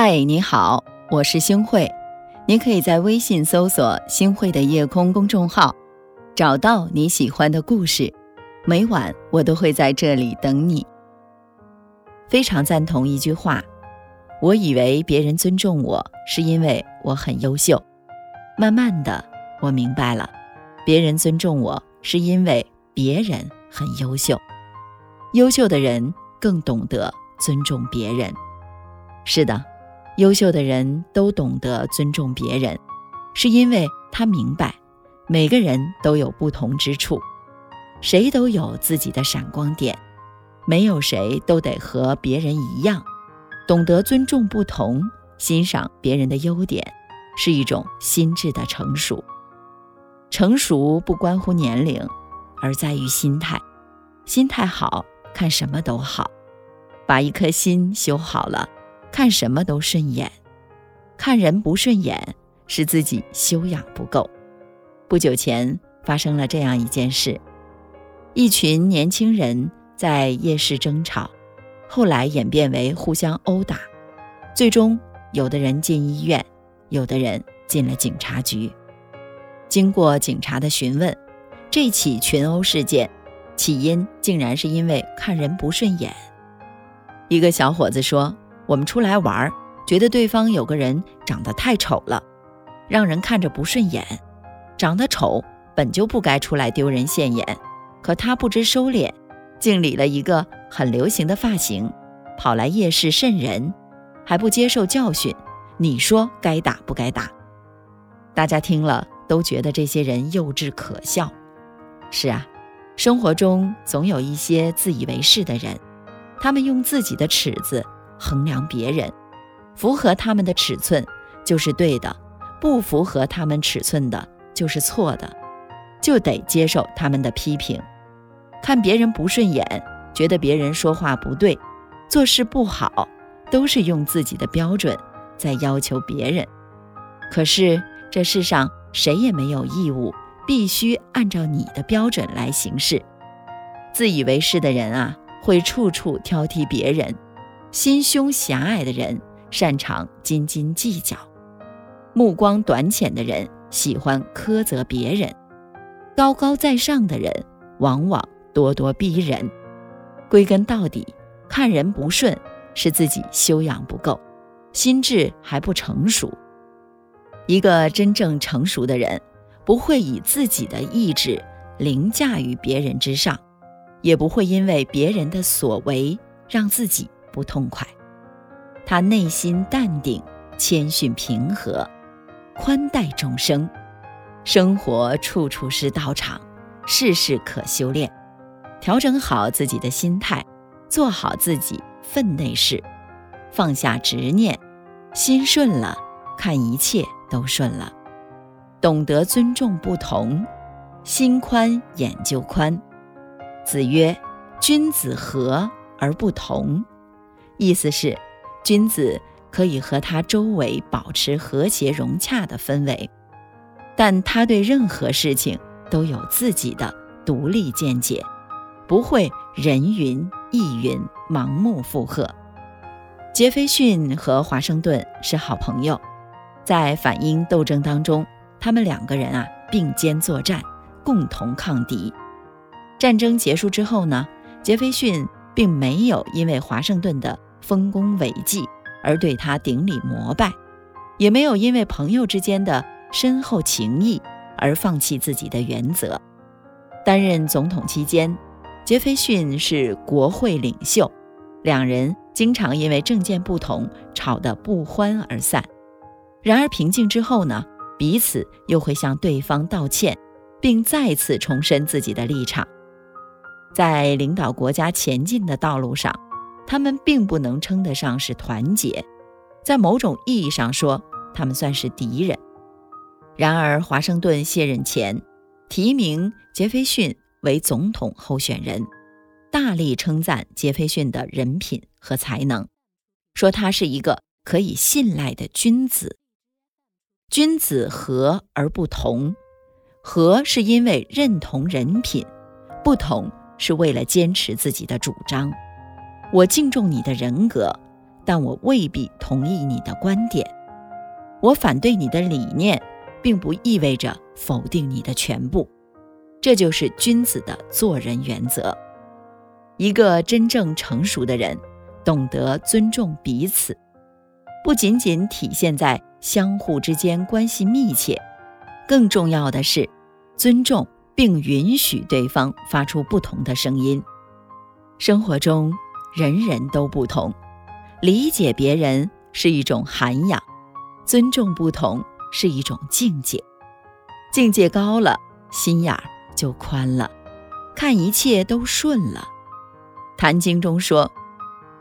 嗨，你好，我是星慧。你可以在微信搜索“星慧的夜空”公众号，找到你喜欢的故事。每晚我都会在这里等你。非常赞同一句话：我以为别人尊重我是因为我很优秀，慢慢的我明白了，别人尊重我是因为别人很优秀。优秀的人更懂得尊重别人。是的。优秀的人都懂得尊重别人，是因为他明白，每个人都有不同之处，谁都有自己的闪光点，没有谁都得和别人一样。懂得尊重不同，欣赏别人的优点，是一种心智的成熟。成熟不关乎年龄，而在于心态。心态好，看什么都好。把一颗心修好了。看什么都顺眼，看人不顺眼是自己修养不够。不久前发生了这样一件事：一群年轻人在夜市争吵，后来演变为互相殴打，最终有的人进医院，有的人进了警察局。经过警察的询问，这起群殴事件起因竟然是因为看人不顺眼。一个小伙子说。我们出来玩，觉得对方有个人长得太丑了，让人看着不顺眼。长得丑本就不该出来丢人现眼，可他不知收敛，竟理了一个很流行的发型，跑来夜市瘆人，还不接受教训。你说该打不该打？大家听了都觉得这些人幼稚可笑。是啊，生活中总有一些自以为是的人，他们用自己的尺子。衡量别人，符合他们的尺寸就是对的，不符合他们尺寸的就是错的，就得接受他们的批评。看别人不顺眼，觉得别人说话不对，做事不好，都是用自己的标准在要求别人。可是这世上谁也没有义务必须按照你的标准来行事。自以为是的人啊，会处处挑剔别人。心胸狭隘的人擅长斤斤计较，目光短浅的人喜欢苛责别人，高高在上的人往往咄咄逼人。归根到底，看人不顺是自己修养不够，心智还不成熟。一个真正成熟的人，不会以自己的意志凌驾于别人之上，也不会因为别人的所为让自己。不痛快，他内心淡定、谦逊、平和，宽待众生。生活处处是道场，事事可修炼。调整好自己的心态，做好自己分内事，放下执念，心顺了，看一切都顺了。懂得尊重不同，心宽眼就宽。子曰：“君子和而不同。”意思是，君子可以和他周围保持和谐融洽的氛围，但他对任何事情都有自己的独立见解，不会人云亦云、盲目附和。杰斐逊和华盛顿是好朋友，在反英斗争当中，他们两个人啊并肩作战，共同抗敌。战争结束之后呢，杰斐逊并没有因为华盛顿的丰功伟绩而对他顶礼膜拜，也没有因为朋友之间的深厚情谊而放弃自己的原则。担任总统期间，杰斐逊是国会领袖，两人经常因为政见不同吵得不欢而散。然而平静之后呢，彼此又会向对方道歉，并再次重申自己的立场，在领导国家前进的道路上。他们并不能称得上是团结，在某种意义上说，他们算是敌人。然而，华盛顿卸任前提名杰斐逊为总统候选人，大力称赞杰斐逊的人品和才能，说他是一个可以信赖的君子。君子和而不同，和是因为认同人品，不同是为了坚持自己的主张。我敬重你的人格，但我未必同意你的观点。我反对你的理念，并不意味着否定你的全部。这就是君子的做人原则。一个真正成熟的人，懂得尊重彼此，不仅仅体现在相互之间关系密切，更重要的是尊重并允许对方发出不同的声音。生活中，人人都不同，理解别人是一种涵养，尊重不同是一种境界。境界高了，心眼儿就宽了，看一切都顺了。《坛经》中说：“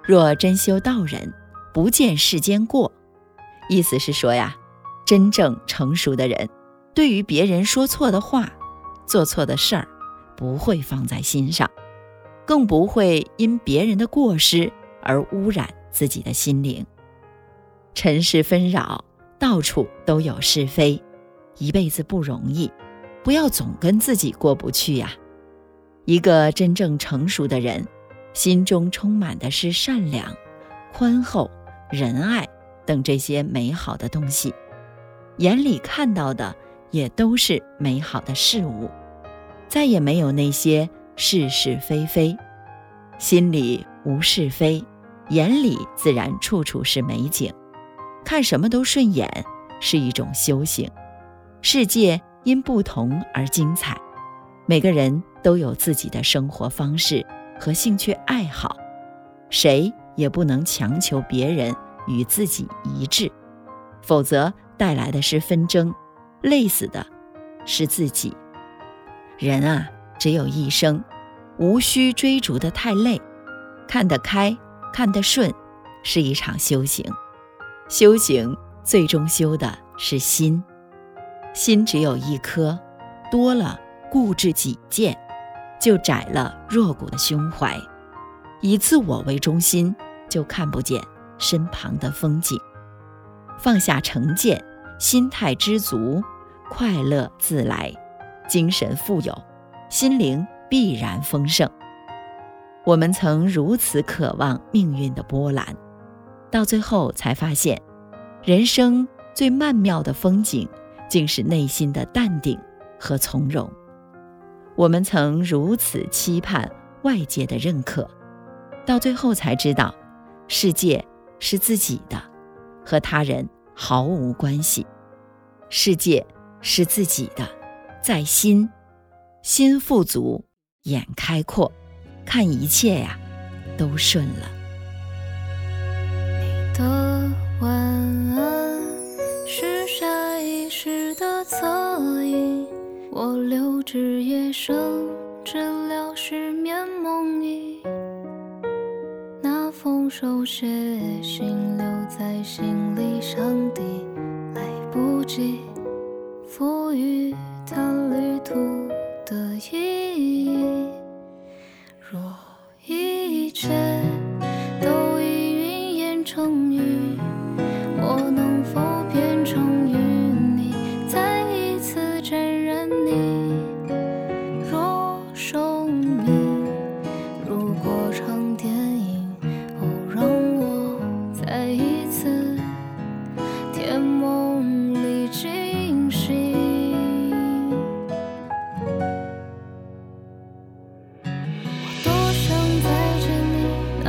若真修道人，不见世间过。”意思是说呀，真正成熟的人，对于别人说错的话、做错的事儿，不会放在心上，更不会因别人的过失而污染自己的心灵。尘世纷扰，到处都有是非，一辈子不容易，不要总跟自己过不去呀。一个真正成熟的人。心中充满的是善良、宽厚、仁爱等这些美好的东西，眼里看到的也都是美好的事物，再也没有那些是是非非，心里无是非，眼里自然处处是美景，看什么都顺眼，是一种修行。世界因不同而精彩，每个人都有自己的生活方式。和兴趣爱好，谁也不能强求别人与自己一致，否则带来的是纷争，累死的是自己。人啊，只有一生，无需追逐的太累，看得开，看得顺，是一场修行。修行最终修的是心，心只有一颗，多了固执己见。就窄了弱骨的胸怀，以自我为中心，就看不见身旁的风景。放下成见，心态知足，快乐自来，精神富有，心灵必然丰盛。我们曾如此渴望命运的波澜，到最后才发现，人生最曼妙的风景，竟是内心的淡定和从容。我们曾如此期盼外界的认可，到最后才知道，世界是自己的，和他人毫无关系。世界是自己的，在心，心富足，眼开阔，看一切呀，都顺了。你的晚安是下意识的侧影。我留至夜深，治疗失眠梦呓。那封手写信留在行李箱底，来不及赋予它旅途的意义。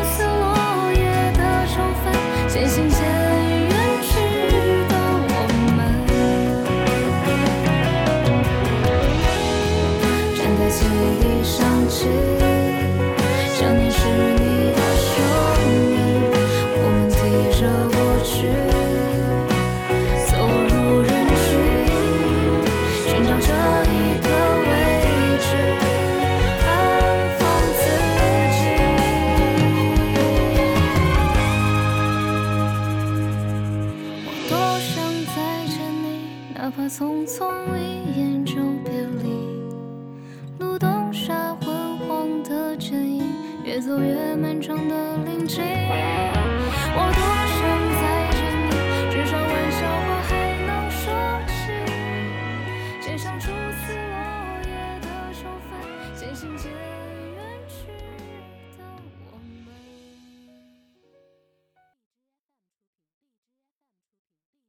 so 越走越漫长的林径我多想